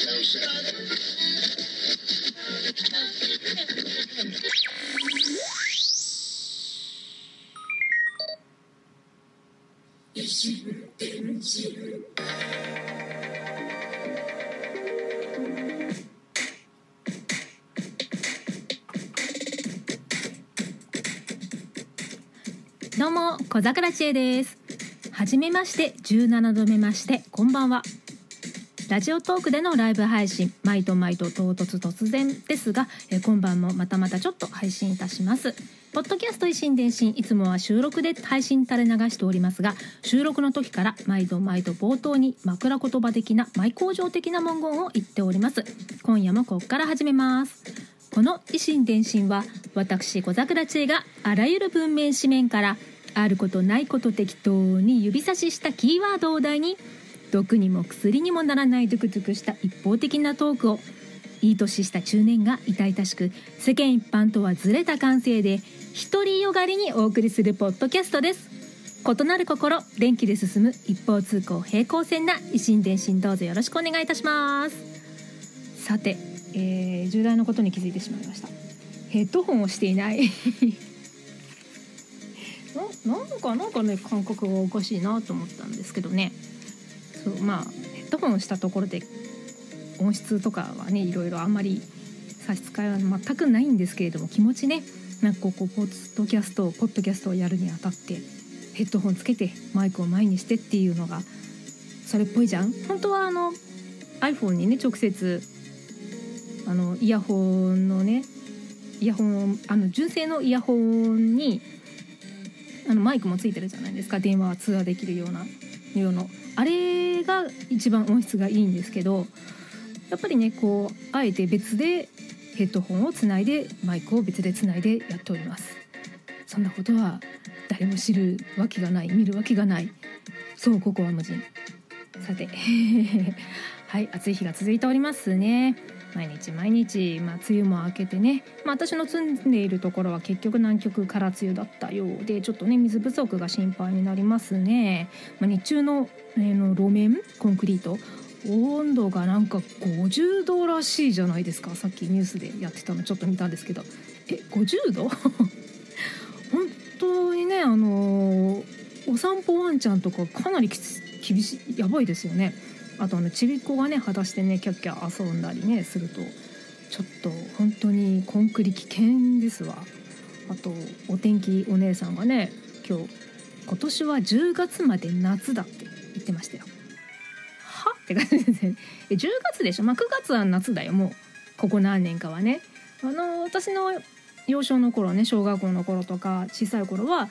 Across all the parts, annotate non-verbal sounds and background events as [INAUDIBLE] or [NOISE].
どうも小桜知恵です。はじめまして17度目ましてこんばんは。ラジオトークでのライブ配信毎度毎度唐突突然ですが、え今晩もまたまたちょっと配信いたします。ポッドキャスト維新伝心いつもは収録で配信垂れ流しておりますが収録の時から毎度毎度冒頭に枕言葉的な舞工場的な文言を言っております。今夜もここから始めます。この維新伝心は私小桜知恵があらゆる文面紙面からあることないこと適当に指差ししたキーワードを題に毒にも薬にもならないドゥクドゥクした一方的なトークをいい年した中年が痛々しく世間一般とはずれた感性で独りよがりにお送りするポッドキャストです。異なる心電気で進む一方通行平行線な維新伝心どうぞよろしくお願いいたします。さて、えー重大なことに気づいてしまいました。ヘッドホンをしていない。[LAUGHS] ななんかなんかね感覚がおかしいなと思ったんですけどね。そうまあヘッドホンしたところで音質とかはねいろいろあんまり差し支えは全くないんですけれども気持ちねなんかこうポッドキャストポッドキャストをやるにあたってヘッドホンつけてマイクを前にしてっていうのがそれっぽいじゃん？本当はあの iPhone にね直接あのイヤホンのねイヤホンあの純正のイヤホンにあのマイクもついてるじゃないですか。電話は通話できるようなようなあれが一番音質がいいんですけどやっぱりねこうあえて別でヘッドホンをつないでマイクを別でつないでやっております。そんなことは誰も知るわけがない見るわけがない。そうここは無人。さて [LAUGHS] はい暑い日が続いておりますね。毎日毎日、まあ、梅雨も明けてね、まあ、私の住んでいるところは結局南極から梅雨だったようでちょっとね水不足が心配になりますね、まあ、日中の,、えーの路面コンクリート温度がなんか50度らしいじゃないですか。さっきニュースでやってたのちょっと見たんですけど。え50度？[LAUGHS] 本当にねあのお散歩ワンちゃんとかかなりきつ厳しいやばいですよね。あとあのちびっ子がね裸足でねキャッキャ遊んだりねするとちょっと本当にコンクリ危険ですわ。あとお天気お姉さんがね今日今年は10月まで夏だって言ってましたよ。は？って感じですね10月でしょ？まあ9月は夏だよもう。ここ何年かはね。あの私の幼少の頃ね小学校の頃とか小さい頃は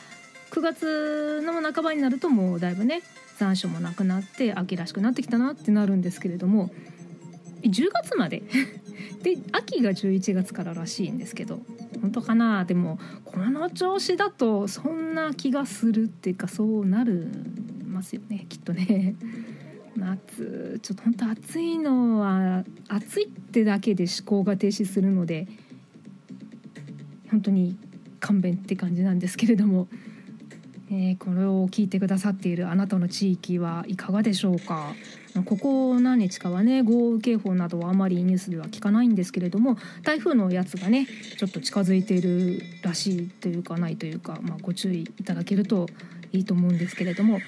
9月の半ばになるともうだいぶね残暑もなくなって秋らしくなってきたなってなるんですけれども10月まで？[LAUGHS] で秋が11月かららしいんですけど本当かなでもこの調子だとそんな気がするっていうかそうなるますよねきっとね。[LAUGHS] 夏ちょっと本当暑いのは暑いってだけで思考が停止するので本当に勘弁って感じなんですけれども、えーこれを聞いてくださっているあなたの地域はいかがでしょうか？ここ何日かはね豪雨警報などはあまりニュースでは聞かないんですけれども台風のやつがねちょっと近づいているらしいというかないというか、まあ、ご注意いただけるといいと思うんですけれども、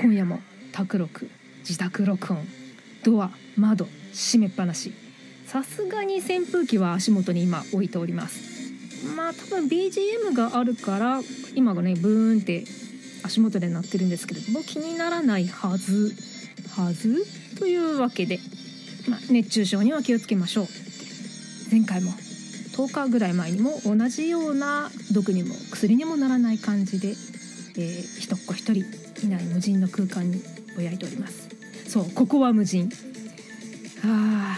今夜も卓録自宅録音ドア窓閉めっぱなし。さすがに扇風機は足元に今置いております。まあ多分 BGM があるから今がねブーンって足元で鳴ってるんですけれども気にならないはず。はず？というわけで、まあ、熱中症には気をつけましょう。前回も10日ぐらい前にも同じような毒にも薬にもならない感じで、えー、一っ子一人いない無人の空間にぼやいております。そうここは無人。あ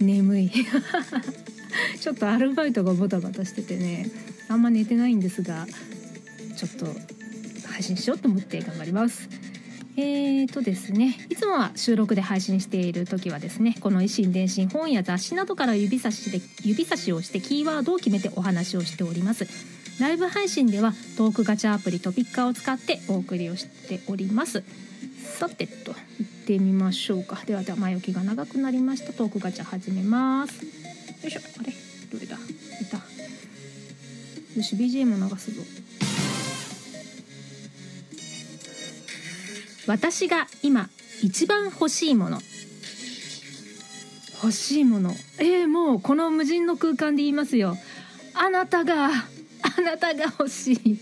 ー眠い。[LAUGHS] ちょっとアルバイトがバタバタしててねあんま寝てないんですがちょっと配信しようと思って頑張ります。えーとですねいつもは収録で配信している時はですねこの維新伝心本や雑誌などから指差しで指差しをしてキーワードを決めてお話をしております。ライブ配信ではトークガチャアプリトピッカーを使ってお送りをしております。さてと言ってみましょうか。ではでは前置きが長くなりました。トークガチャ始めます。よいしょあれ？よし BGM 流すぞ。私が今一番欲しいもの。欲しいもの。えー、もうこの無人の空間で言いますよ。あなたがあなたが欲しい。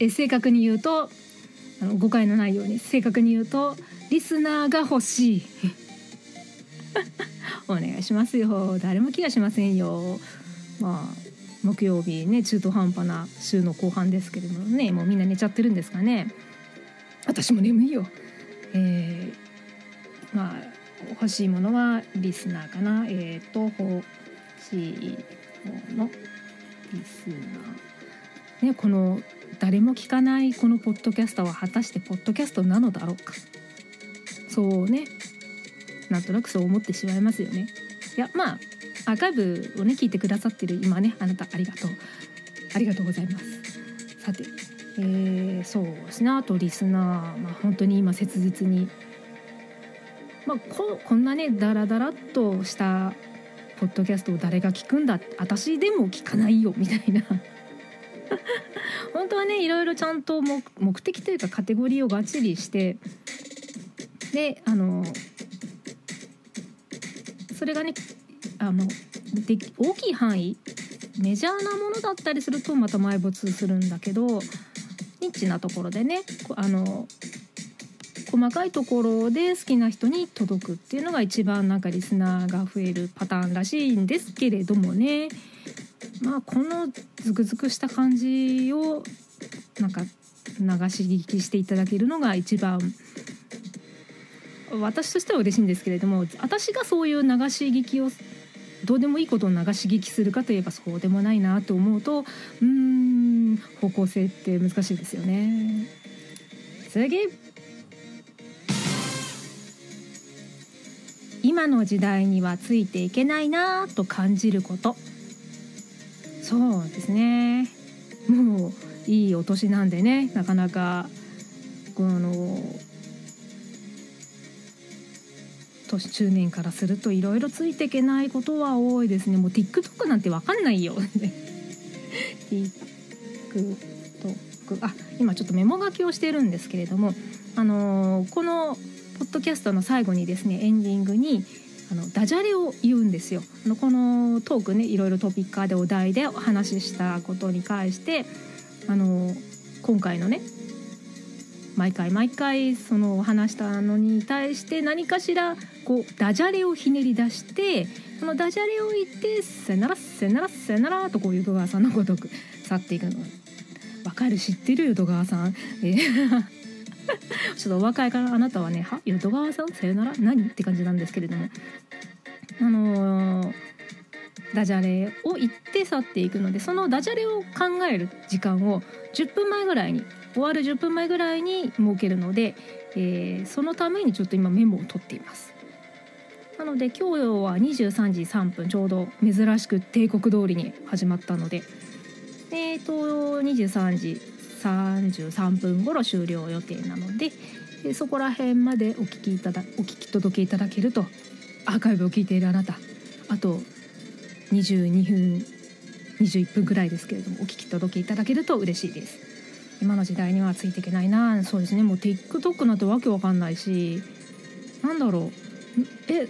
え正確に言うとあの誤解のないように。正確に言うとリスナーが欲しい。[LAUGHS] お願いしますよ。誰も気がしませんよ。まあ木曜日ね中途半端な週の後半ですけれどもねもうみんな寝ちゃってるんですかね。私も眠いよ。えー、まあ欲しいものはリスナーかな。えっ、ー、と欲しいものリスナー。ねこの誰も聞かないこのポッドキャストは果たしてポッドキャストなのだろうか。そうね。なんとなくそう思ってしまいますよね。いやまあアーカイブをね聞いてくださってる今ねあなたありがとうありがとうございます。さてえー、そうですねあとリスナー、まあ、本当に今切実にまあ、ここんなねダラダラっとしたポッドキャストを誰が聞くんだ私でも聞かないよみたいな。本当はねいろいろちゃんと目目的というかカテゴリーをがっちりしてであのそれがねあので大きい範囲メジャーなものだったりするとまた埋没するんだけどニッチなところでねあの細かいところで好きな人に届くっていうのが一番なんかリスナーが増えるパターンらしいんですけれどもね。まあこのズクズクした感じをなんか流し聞きしていただけるのが一番私としては嬉しいんですけれども私がそういう流し聞きをどうでもいいことを流し聞きするかといえばそうでもないなと思うとうん方向性って難しいですよね。次。今の時代にはついていけないなと感じること。そうですね。もういいお年なんでねなかなかこの年中年からするといろいろついていけないことは多いですね。もう TikTok なんて分かんないよ。[LAUGHS] TikTok あ今ちょっとメモ書きをしてるんですけれどもあのー、このポッドキャストの最後にですねエンディングにあのダジャレを言うんですよ。あのこのトークねいろいろトピッカーでお題でお話ししたことに関してあの今回のね毎回毎回その話したのに対して何かしらこうダジャレをひねり出してそのダジャレを言って「さよならさよならさよなら」とこういう戸川さんのごとく去っていくの。わかる知ってる？よ戸川さん。えー [LAUGHS] ちょっとお若いからあなたはね「は？淀川さん？さよなら？何?」って感じなんですけれども。あのー、ダジャレを言って去っていくのでそのダジャレを考える時間を10分前ぐらいに終わる10分前ぐらいに設けるので、えー、そのためにちょっと今メモを取っています。なので今日は23時3分ちょうど珍しく帝国通りに始まったのでえっ、ー、と23時33分頃終了予定なのでそこら辺までお聞きいただお聞き届けいただけるとアーカイブを聞いているあなたあと22分21分ぐらいですけれどもお聞き届けいただけると嬉しいです今の時代にはついていけないな。そうですね。もう TikTok なんてわけわかんないし。なんだろう。え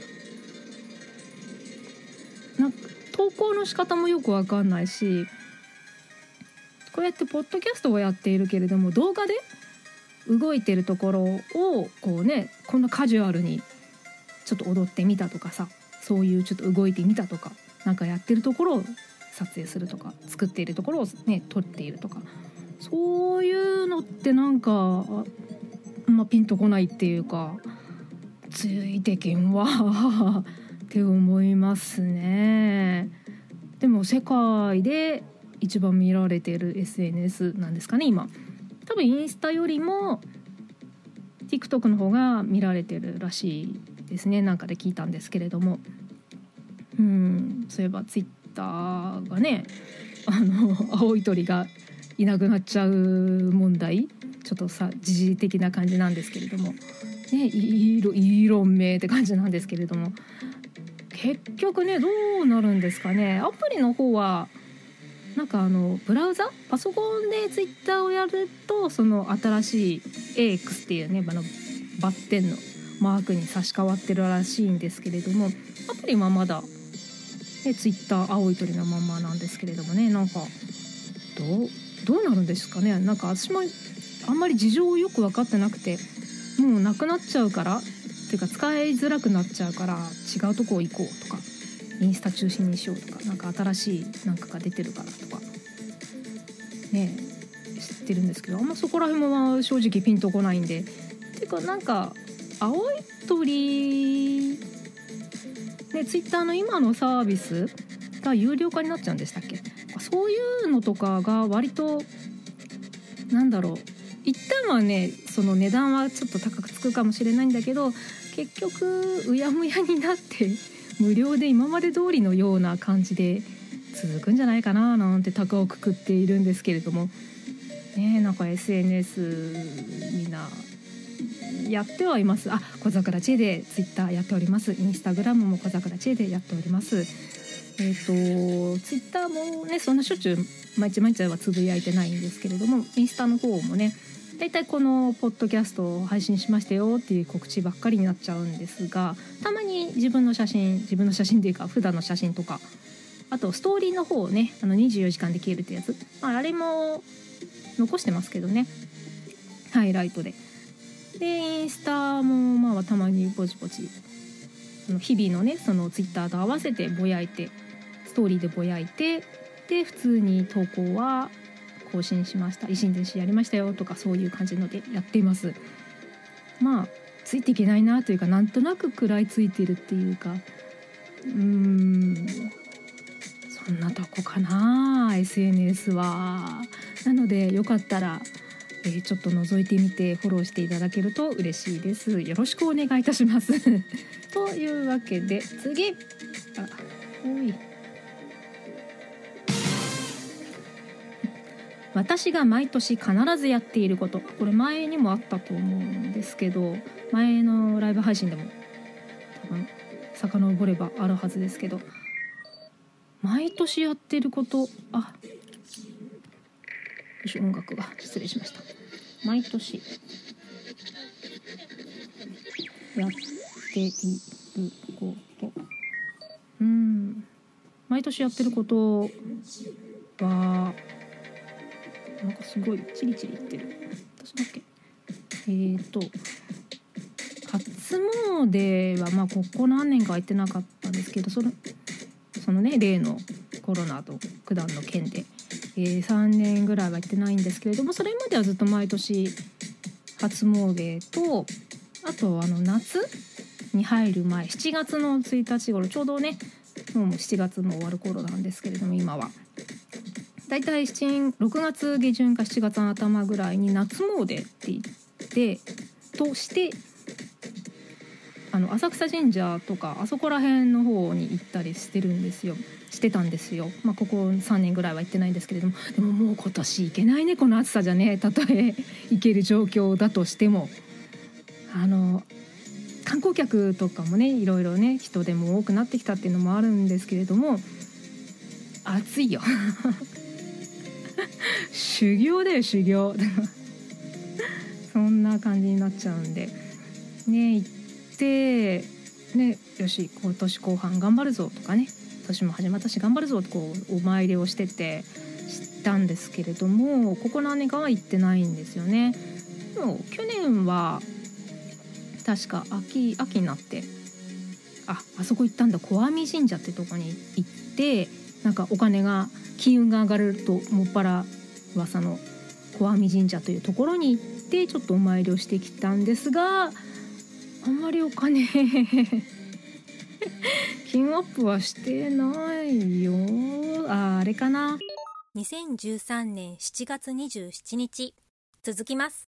な投稿の仕方もよくわかんないし。こうやってポッドキャストをやっているけれども動画で動いてるところをこうねこんなカジュアルにちょっと踊ってみたとかさそういうちょっと動いてみたとかなんかやってるところを撮影するとか作っているところをね撮っているとか。そういうのってなんか、ま、ピンとこないっていうかついてけんわ [LAUGHS] って思いますね。でも世界で一番見られてる SNS なんですかね今多分インスタよりも TikTok の方が見られてるらしいですねなんかで聞いたんですけれどもうんそういえば Twitter がねあの青い鳥がいなくなっちゃう問題。ちょっとさ時事的な感じなんですけれども。ねイーロン名って感じなんですけれども。結局ねどうなるんですかね。アプリの方はなんかあのブラウザ？パソコンでツイッターをやるとその新しい AX っていうねあのバッテンのマークに差し替わってるらしいんですけれどもアプリはまだ、ね、ツイッター青い鳥のまんまなんですけれどもね。なんかどう？どうなるんですかね？なんか私もあんまり事情をよく分かってなくてもうなくなっちゃうからっていうか使いづらくなっちゃうから違うとこ行こうとかインスタ中心にしようとか何か新しいなんかが出てるからとか。ね知ってるんですけどあんまそこら辺も正直ピンとこないんで。っていうかなんか青い鳥ねツイッターの今のサービスが有料化になっちゃうんでしたっけ？そういうのとかが割となんだろう。一旦はねその値段はちょっと高くつくかもしれないんだけど結局うやむやになって無料で今まで通りのような感じで続くんじゃないかななんて高をくくっているんですけれども。ねなんか SNS みんなやってはいます。あ小桜知恵でツイッターやっております。インスタグラムも小桜知恵でやっております。えっ、ー、とツイッターもねそんなしょっちゅう毎日毎日はつぶやいてないんですけれどもインスタの方もね大体このポッドキャストを配信しましたよっていう告知ばっかりになっちゃうんですがたまに自分の写真自分の写真っていうか普段の写真とかあとストーリーの方をねあの24時間で消えるってやつ、まあ、あれも残してますけどねハイライトで。でインスタもまあたまにぼちぼち日々のねそのツイッターと合わせてぼやいてストーリーでぼやいてで普通に投稿は更新しました。維新伝心やりましたよとかそういう感じのでやっています。まあついていけないなというかなんとなく食らいついてるっていうか。うーん。そんなとこかな SNS は。なのでよかったらえー、ちょっと覗いてみてフォローしていただけると嬉しいです。よろしくお願いいたします。というわけで次。あおい。私が毎年必ずやっていること。これ前にもあったと思うんですけど前のライブ配信でも多分遡ればあるはずですけど。毎年やってることあよし音楽が。失礼しました。毎年やっていること。うん。毎年やってることはなんかすごいチリチリいってる私だっけ？えーと初詣はまあここ何年か行ってなかったんですけどそのそのね例のコロナと九段の件でえー、3年ぐらいは行ってないんですけれどもそれまではずっと毎年初詣とあとあの夏に入る前7月の1日頃ちょうどねもう7月も終わる頃なんですけれども今は。だいたい6月下旬か7月の頭ぐらいに夏詣って言ってとしてあの浅草神社とかあそこら辺の方に行ったりしてるんですよ。してたんですよ、まあ、ここ3年ぐらいは行ってないんですけれども。でももう今年行けないねこの暑さじゃね。たとえ行ける状況だとしても。あの観光客とかもねいろいろね人でも多くなってきたっていうのもあるんですけれども。暑いよ。修行だよ修行。[LAUGHS] そんな感じになっちゃうんで。ね行ってねよし今年後半頑張るぞとかね。年も始まったし頑張るぞとこうお参りをしてて知ったんですけれどもここ何年かは行ってないんですよね。でも去年は確か秋秋になってああそこ行ったんだ。小網神社ってとこに行ってなんかお金が金運が上がるともっぱら噂の小網神社というところに行ってちょっとお参りをしてきたんですがあんまりお金 [LAUGHS] 金アップはしてないよ。ああれかな。2013年7月27日。続きます。